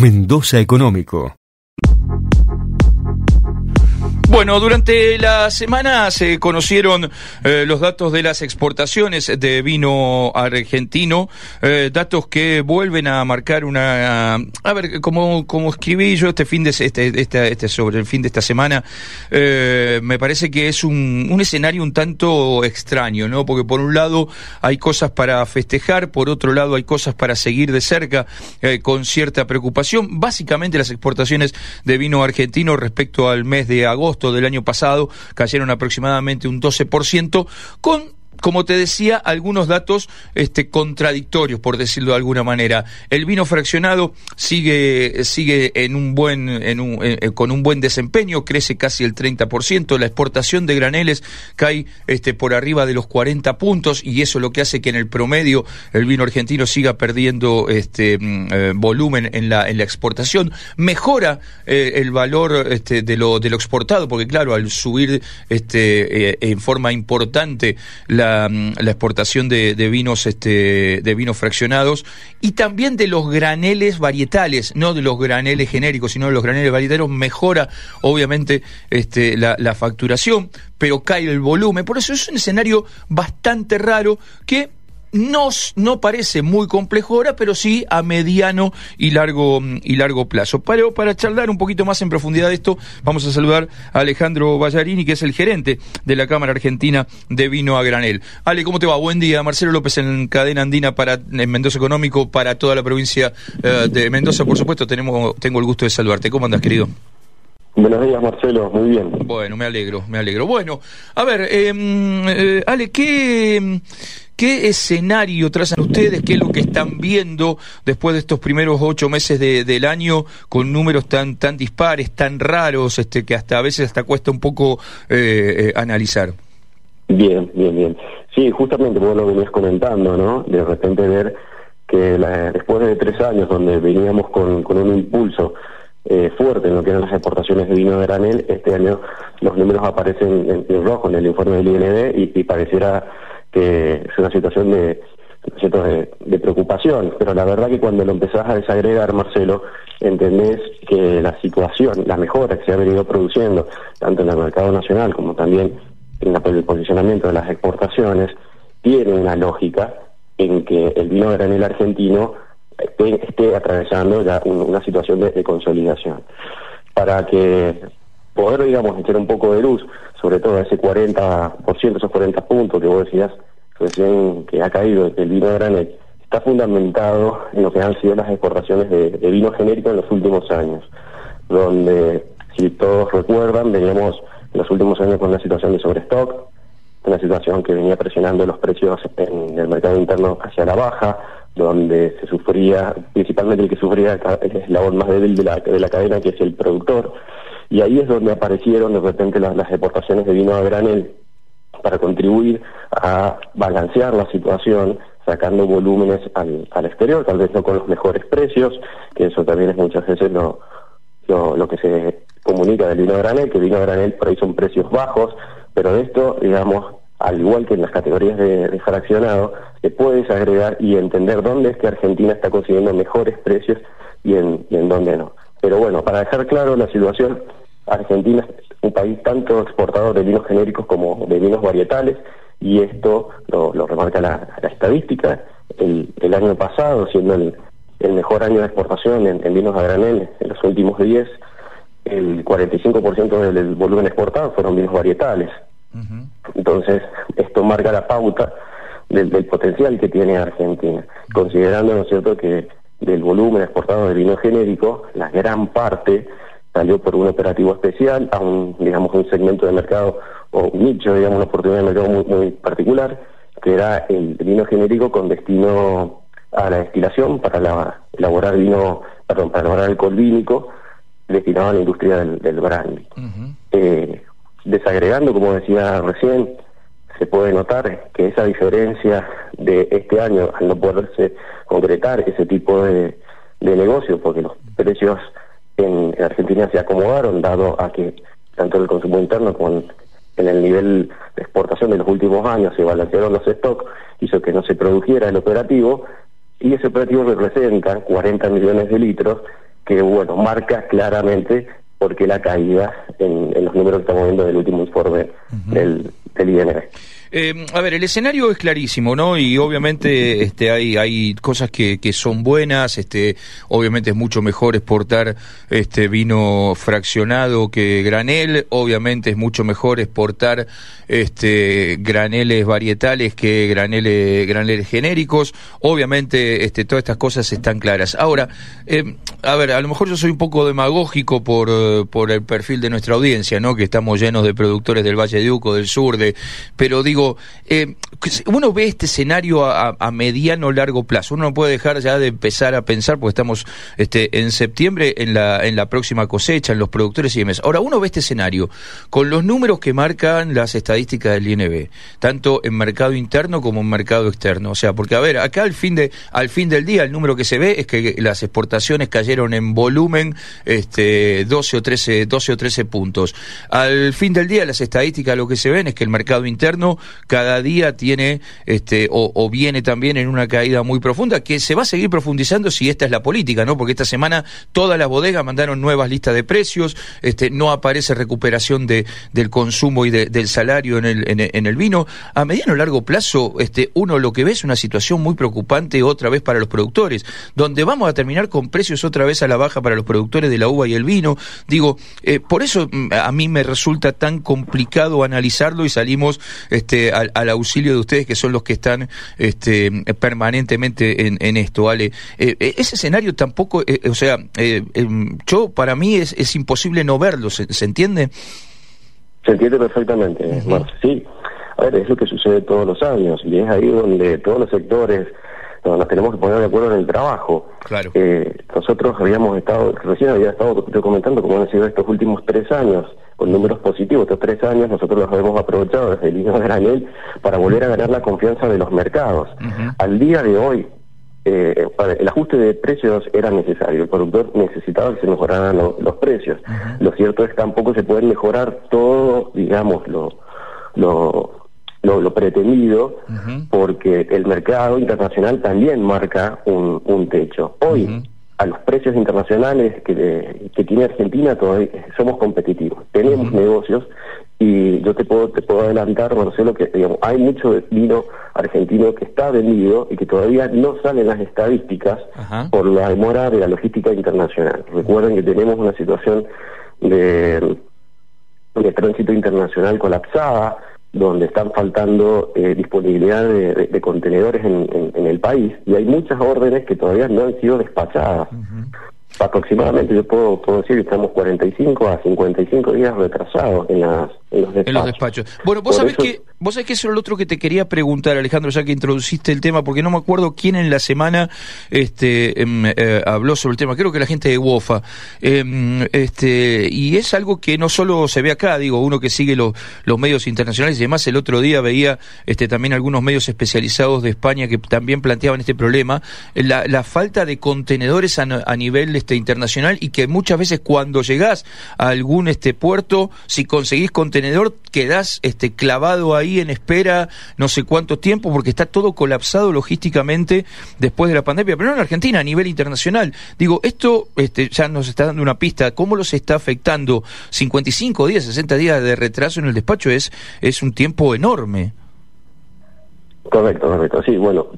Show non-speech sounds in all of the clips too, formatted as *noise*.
Mendoza Económico. Bueno, durante la semana se conocieron eh, los datos de las exportaciones de vino argentino, eh, datos que vuelven a marcar una... A ver, como, como escribí yo este fin de este, este, este sobre el fin de esta semana, eh, me parece que es un, un escenario un tanto extraño, ¿no? Porque por un lado hay cosas para festejar, por otro lado hay cosas para seguir de cerca con cierta preocupación. Básicamente las exportaciones de vino argentino respecto al mes de agosto del año pasado cayeron aproximadamente un 12%, con como te decía, algunos datos este, contradictorios, por decirlo de alguna manera. El vino fraccionado sigue, sigue en un buen, en un, eh, con un buen desempeño, crece casi el 30%. La exportación de graneles cae este, por arriba de los 40 puntos y eso es lo que hace que en el promedio el vino argentino siga perdiendo este, mm, eh, volumen en la, en la exportación. Mejora eh, el valor este, de, lo, de lo exportado, porque claro, al subir este, en forma importante la La, exportación de, vinos este, de vinos fraccionados y también de los graneles varietales, no de los graneles genéricos, sino de los graneles varietales, mejora obviamente este, la, la facturación, pero cae el volumen. Por eso es un escenario bastante raro que no, no parece muy complejo ahora, pero sí a mediano y largo, y largo plazo. Para, para charlar un poquito más en profundidad de esto, vamos a saludar a Alejandro Ballarini, que es el gerente de la Cámara Argentina de Vino a Granel. Ale, ¿cómo te va? Buen día. Marcelo López en Cadena Andina para en Mendoza Económico para toda la provincia eh, de Mendoza, por supuesto. Tenemos, tengo el gusto de saludarte. ¿Cómo andas, querido? Buenos días, Marcelo. Muy bien. Bueno, me alegro, me alegro. Bueno, a ver, em, eh, Ale, ¿qué, ¿qué escenario trazan ustedes? ¿Qué es lo que están viendo después de estos primeros ocho meses del año con números tan tan dispares, tan raros, este, que hasta a veces hasta cuesta un poco eh, eh, analizar? Bien, bien, bien. Sí, justamente vos lo venías comentando, ¿no? De repente ver que después de tres años donde veníamos con, con un impulso eh, fuerte en lo que eran las exportaciones de vino de granel. Este año los números aparecen en, rojo en el informe del IND y, pareciera que es una situación de, de, preocupación, pero la verdad que cuando lo empezás a desagregar, Marcelo, entendés que la situación, la mejora que se ha venido produciendo, tanto en el mercado nacional como también en el posicionamiento de las exportaciones, tiene una lógica en que el vino de granel argentino esté, atravesando ya una situación de, consolidación. Para que poder, digamos, echar un poco de luz, sobre todo ese 40%, esos 40 puntos que vos decías recién que ha caído el vino de granel, está fundamentado en lo que han sido las exportaciones de, vino genérico en los últimos años, donde, si todos recuerdan, veníamos en los últimos años con una situación de sobrestock, una situación que venía presionando los precios en el mercado interno hacia la baja, donde se sufría, principalmente el que sufría el eslabón más débil la, de la cadena, que es el productor. Y ahí es donde aparecieron de repente las, las exportaciones de vino a granel para contribuir a balancear la situación, sacando volúmenes al, al exterior, tal vez no con los mejores precios, que eso también es muchas veces lo, lo, lo que se comunica del vino a granel, que el vino a granel por ahí son precios bajos, pero de esto, digamos, al igual que en las categorías de, fraccionado, se puedes agregar y entender dónde es que Argentina está consiguiendo mejores precios y en, dónde no. Pero bueno, para dejar claro la situación, Argentina es un país tanto exportador de vinos genéricos como de vinos varietales, y esto lo, remarca la, estadística. El, año pasado, siendo el, mejor año de exportación en, vinos a granel en los últimos 10, el 45% del volumen exportado fueron vinos varietales. Entonces, esto marca la pauta del, potencial que tiene Argentina, considerando, ¿no es cierto?, que del volumen exportado de vino genérico, la gran parte salió por un operativo especial a un, digamos, un segmento de mercado o un nicho, digamos, una oportunidad de mercado muy, particular, que era el vino genérico con destino a la destilación para la, elaborar vino, perdón, para elaborar alcohol vínico destinado a la industria del, del brandy. Desagregando, como decía recién, se puede notar que esa diferencia de este año, al no poderse concretar ese tipo de, de negocio, porque los precios en, Argentina se acomodaron, dado a que tanto el consumo interno como en el nivel de exportación de los últimos años se balancearon los stocks, hizo que no se produjera el operativo, y ese operativo representa 40 millones de litros que bueno, marca claramente por qué la caída en, los números que estamos viendo del último informe del, del INR. Eh, a ver, el escenario es clarísimo, ¿no? Y obviamente este, hay, hay cosas que, que son buenas, este, obviamente es mucho mejor exportar este vino fraccionado que granel, obviamente es mucho mejor exportar este graneles varietales que graneles, graneles genéricos, obviamente este, todas estas cosas están claras. Ahora, eh, a ver, a lo mejor yo soy un poco demagógico por, por el perfil de nuestra audiencia, ¿no? Que estamos llenos de productores del Valle de Uco, del sur, de, pero digo, eh, uno ve este escenario a, mediano largo plazo. Uno no puede dejar ya de empezar a pensar, porque estamos este, en septiembre en la, en la próxima cosecha, en los productores y demás. Ahora, uno ve este escenario con los números que marcan las estadísticas del INB, tanto en mercado interno como en mercado externo. O sea, porque, a ver, acá al fin, de, al fin del día el número que se ve es que las exportaciones cayeron en volumen este, 12, o 13, 12 o 13 puntos. Al fin del día las estadísticas lo que se ven es que el mercado interno cada día tiene este, o, viene también en una caída muy profunda que se va a seguir profundizando si esta es la política, ¿no? Porque esta semana todas las bodegas mandaron nuevas listas de precios, este, no aparece recuperación de, del consumo y del salario en el, en, el vino. A mediano o largo plazo, este, uno lo que ve es una situación muy preocupante otra vez para los productores, donde vamos a terminar con precios otra vez a la baja para los productores de la uva y el vino. Digo, eh, por eso mm, a mí me resulta tan complicado analizarlo y salimos este, al, auxilio de ustedes que son los que están este, permanentemente en, esto, ¿vale? Eh, eh, ese escenario tampoco, eh, o sea, em, yo para mí es, es imposible no verlo, ¿se, entiende? Se entiende perfectamente, sí. A ver, es lo que sucede todos los años y es ahí donde todos los sectores nos tenemos que poner de acuerdo en el trabajo. Claro. nosotros habíamos estado, recién había estado comentando cómo han sido estos últimos tres años con números positivos. Estos tres años nosotros los hemos aprovechado desde el inicio de granel para volver a ganar la confianza de los mercados. Al día de hoy, eh, el ajuste de precios era necesario, el productor necesitaba que se mejoraran los precios. Lo cierto es que tampoco se puede mejorar todo, digamos, lo, lo, lo, pretendido, porque el mercado internacional también marca un, un techo. Hoy, a los precios internacionales que, que tiene Argentina todavía somos competitivos, tenemos negocios y yo te puedo te puedo adelantar, Marcelo, que digamos, hay mucho vino argentino que está vendido y que todavía no salen las estadísticas por la demora de la logística internacional. Recuerden que tenemos una situación de, de tránsito internacional colapsada, donde están faltando eh, disponibilidad de, contenedores en, el país y hay muchas órdenes que todavía no han sido despachadas. Aproximadamente yo puedo, puedo decir que estamos 45 a 55 días retrasados en, las, en los despachos. Bueno, vos sabés que Vos sabés que eso era lo otro que te quería preguntar, Alejandro, ya que introduciste el tema, porque no me acuerdo quién en la semana este, em, eh, habló sobre el tema. Creo que la gente de WOFA. Em, este, y es algo que no solo se ve acá, digo, uno que sigue los medios internacionales y demás. El otro día veía este, también algunos medios especializados de España que también planteaban este problema. La, la falta de contenedores a, a, nivel este, internacional y que muchas veces cuando llegás a algún este, puerto, si conseguís contenedor, quedás este, clavado ahí en espera no sé cuánto tiempo porque está todo colapsado logísticamente después de la pandemia, pero no en Argentina, a nivel internacional. Digo, esto este, ya nos está dando una pista, ¿cómo los está afectando? 55 días, 60 días de retraso en el despacho es, es un tiempo enorme. Correcto, correcto. Sí, bueno,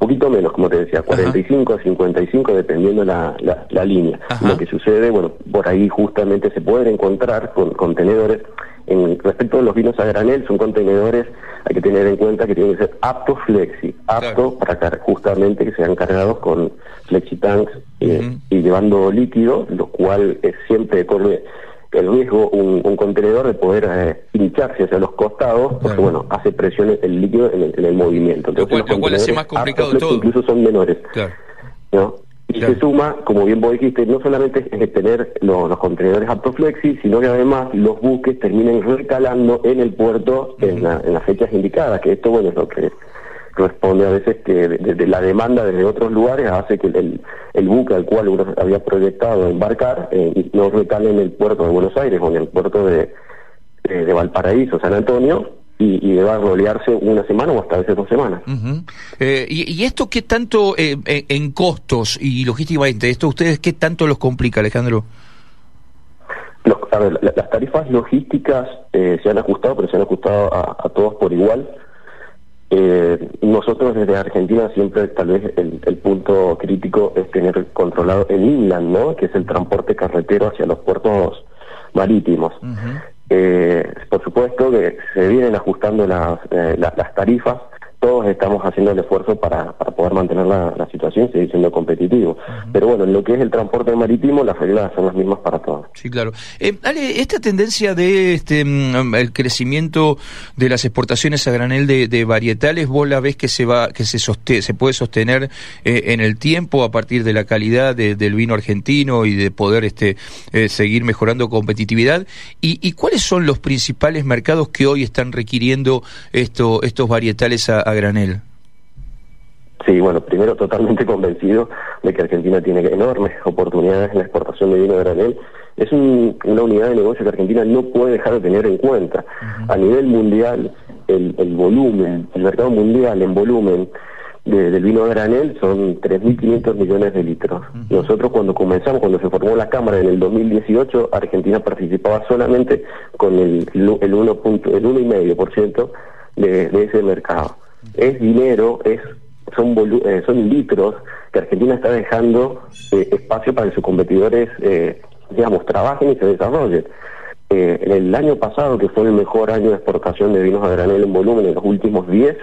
poquito menos, como te decía, 45 a 55 dependiendo la, la, línea. Lo que sucede, bueno, por ahí justamente se pueden encontrar con contenedores en respecto a los vinos a granel, son contenedores, hay que tener en cuenta que tienen que ser aptos flexi, aptos para justamente que sean cargados con flexi tanks eh, y llevando líquido, lo cual es siempre corre el riesgo un, contenedor de poder eh, hincharse hacia los costados, porque bueno, hace presión el líquido en el, movimiento. Entonces, lo cual, hace más complicado todo. Incluso son menores. ¿no? Y se suma, como bien vos dijiste, no solamente es tener los, contenedores Aptoflexi, sino que además los buques terminen recalando en el puerto en, las fechas indicadas, que esto, bueno, es lo que responde a veces que de, la demanda desde otros lugares hace que el, el, buque al cual uno había proyectado embarcar eh, no recale en el puerto de Buenos Aires o en el puerto de, de, Valparaíso, San Antonio, y, deba rolearse una semana o hasta a veces dos semanas. Eh, y, esto qué tanto eh, en costos y logísticamente, esto ustedes qué tanto los complica, Alejandro? a ver, las tarifas logísticas se han ajustado, pero se han ajustado a, todos por igual. Nosotros desde Argentina siempre tal vez el, punto crítico es tener controlado el inland, ¿no? Que es el transporte carretero hacia los puertos marítimos. Eh, por supuesto que se vienen ajustando las, eh, las tarifas, todos estamos haciendo el esfuerzo para, para poder mantener la, situación y seguir siendo competitivos. Pero bueno, en lo que es el transporte marítimo, las reglas son las mismas para todos. Sí, claro. Eh, Ale, esta tendencia de este mm, el crecimiento de las exportaciones a granel de, varietales, vos la ves que se va, que se se puede sostener eh, en el tiempo a partir de la calidad del vino argentino y de poder este eh, seguir mejorando competitividad. ¿Y, ¿Y, cuáles son los principales mercados que hoy están requiriendo esto, estos varietales a granel? Sí, bueno, primero totalmente *laughs* convencido de que Argentina tiene enormes oportunidades en la exportación de vino de granel. Es una unidad de negocio que Argentina no puede dejar de tener en cuenta. A nivel mundial, el, volumen, el mercado mundial en volumen del vino de granel son 3.500 millones de litros. Nosotros cuando comenzamos, cuando se formó la Cámara en el 2018, Argentina participaba solamente con el, el 1,5% de, de ese mercado es dinero, es son, eh, son litros que Argentina está dejando eh, espacio para que sus competidores, eh, digamos, trabajen y se desarrollen. en el año pasado, que fue el mejor año de exportación de vinos a granel en volumen en los últimos 10,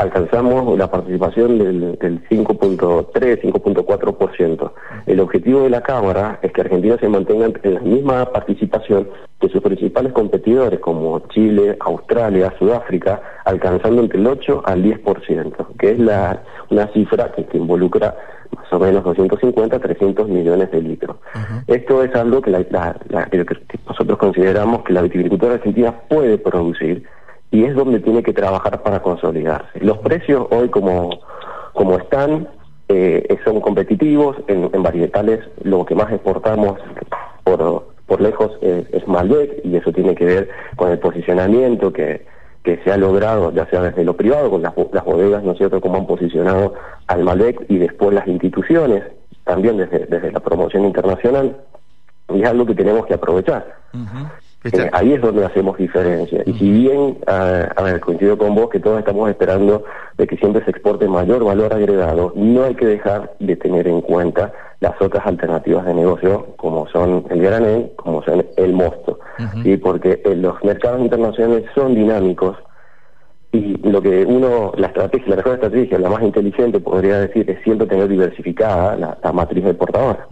alcanzamos la participación del, del 5.3, 5.4%. El objetivo de la Cámara es que Argentina se mantenga en la misma participación que sus principales competidores como Chile, Australia, Sudáfrica, alcanzando entre el 8 al 10%, que es la, una cifra que, involucra más o menos 250 300 millones de litros. Esto es algo que, nosotros consideramos que la viticultura argentina puede producir y es donde tiene que trabajar para consolidarse. Los precios hoy como, como están eh, son competitivos, en, en, varietales lo que más exportamos por, por lejos es, es, Malbec y eso tiene que ver con el posicionamiento que, que se ha logrado, ya sea desde lo privado, con las, bodegas, ¿no es cierto?, cómo han posicionado al Malbec y después las instituciones, también desde, desde la promoción internacional, y es algo que tenemos que aprovechar. Eh, ahí es donde hacemos diferencia. Y si bien, a ver, coincido con vos que todos estamos esperando de que siempre se exporte mayor valor agregado, no hay que dejar de tener en cuenta las otras alternativas de negocio, como son el granel, como son el mosto, ¿sí? porque eh, los mercados internacionales son dinámicos, y lo que uno, la estrategia, la mejor estrategia, la más inteligente, podría decir, es siempre tener diversificada la, matriz del portador.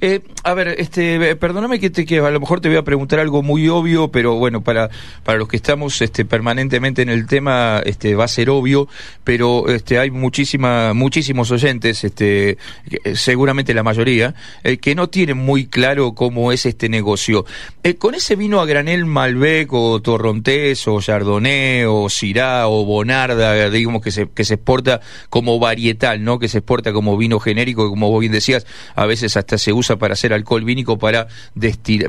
eh, a ver, este, eh, perdóname que, te, que a lo mejor te voy a preguntar algo muy obvio, pero bueno, para, para los que estamos este, permanentemente en el tema, este, va a ser obvio, pero este, hay muchísima, muchísimos oyentes, este, eh, seguramente la mayoría, eh, que no tienen muy claro cómo es este negocio. con ese vino a granel Malbec o Torrontés o Chardonnay o Syrah, o Bonarda, digamos que se, que se exporta como varietal, ¿no? Que se exporta como vino genérico, como vos bien decías, a veces hasta se usa para hacer alcohol vínico para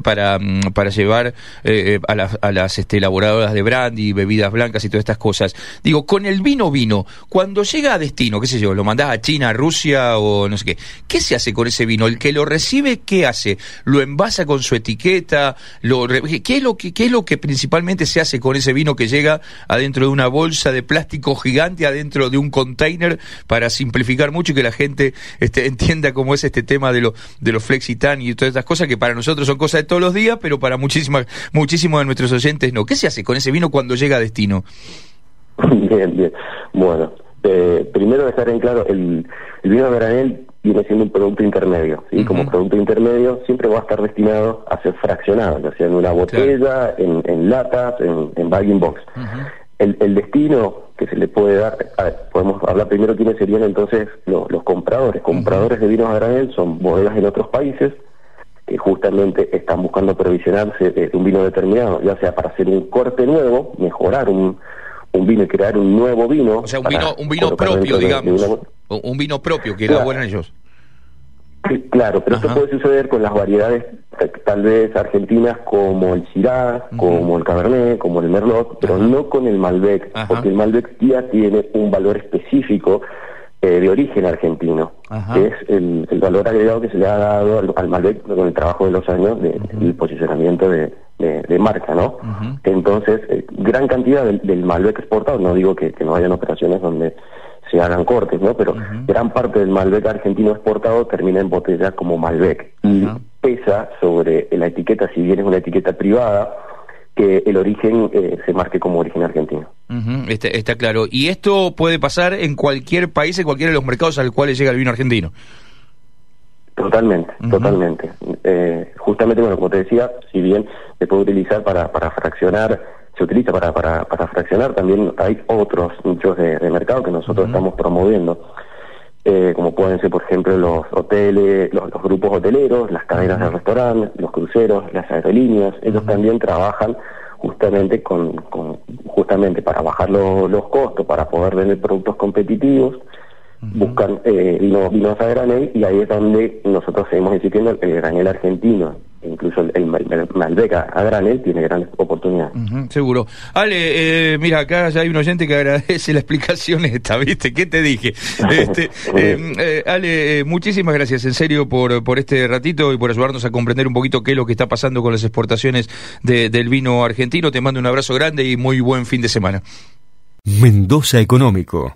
para, mm, para llevar eh, a, las, a las este, elaboradoras de brandy, bebidas blancas y todas estas cosas. Digo, con el vino vino, cuando llega a destino, qué sé yo, lo mandás a China, a Rusia o no sé qué, ¿qué se hace con ese vino? El que lo recibe, ¿qué hace? ¿Lo envasa con su etiqueta? Lo, ¿qué, es lo que, ¿Qué es lo que principalmente se hace con ese vino que llega adentro de una bolsa de plástico gigante adentro de un container para simplificar mucho y que la gente este, *laughs* entienda cómo es este tema de, lo, de los flexitan y todas estas cosas que para nosotros son cosas de todos los días, pero para muchísimas, muchísimos de nuestros oyentes no. ¿Qué se hace con ese vino cuando llega a destino? *laughs* Bien, bien. Bueno, eh, primero dejar en claro, el, el vino de granel viene siendo un producto intermedio, y Como producto intermedio siempre va a estar destinado a ser fraccionado, ya sea en una botella, en, en, latas, en, en bagging box el, destino que se le puede dar, podemos hablar primero quiénes serían entonces los, compradores. Compradores de vinos a granel son bodegas en otros países que justamente están buscando provisionarse de, un vino determinado, ya sea para hacer un corte nuevo, mejorar un, un vino y crear un nuevo vino. O sea, un vino, un vino propio, digamos. Un vino propio que elaboran ellos. Claro, pero esto puede suceder con las variedades tal vez argentinas como el Syrah, como el Cabernet, como el Merlot, pero no con el Malbec, porque el Malbec ya tiene un valor específico eh, de origen argentino, que es el, valor agregado que se le ha dado al, Malbec con el trabajo de los años del posicionamiento de, marca, ¿no? Entonces, eh, gran cantidad del, Malbec exportado, no digo que, no hayan operaciones donde se hagan cortes, ¿no? Pero gran parte del Malbec argentino exportado termina en botella como Malbec y pesa sobre la etiqueta, si bien es una etiqueta privada, que el origen eh, se marque como origen argentino. está, claro. ¿Y esto puede pasar en cualquier país, en cualquiera de los mercados al cual llega el vino argentino? Totalmente, totalmente. Eh, justamente, bueno, como te decía, si bien se puede utilizar para, para fraccionar, se utiliza para, para, para fraccionar, también hay otros nichos de, mercado que nosotros estamos promoviendo. Eh, como pueden ser, por ejemplo, los hoteles, los, grupos hoteleros, las cadenas de restaurantes, los cruceros, las aerolíneas. Ellos también trabajan justamente con, justamente para bajar los costos, para poder vender productos competitivos. Buscan eh, vino, vinos a granel y ahí es donde nosotros seguimos insistiendo el granel argentino incluso el, Malbec a granel tiene grandes oportunidades. seguro. Ale, eh, mira, acá ya hay un oyente que *laughs* agradece la explicación esta, ¿viste? ¿Qué te dije? *laughs* Este, em, eh, Ale, eh, muchísimas gracias en serio por, por este ratito y por ayudarnos a comprender un poquito qué es lo que está pasando con las exportaciones del vino argentino. Te mando un abrazo grande y muy buen fin de semana. Mendoza Económico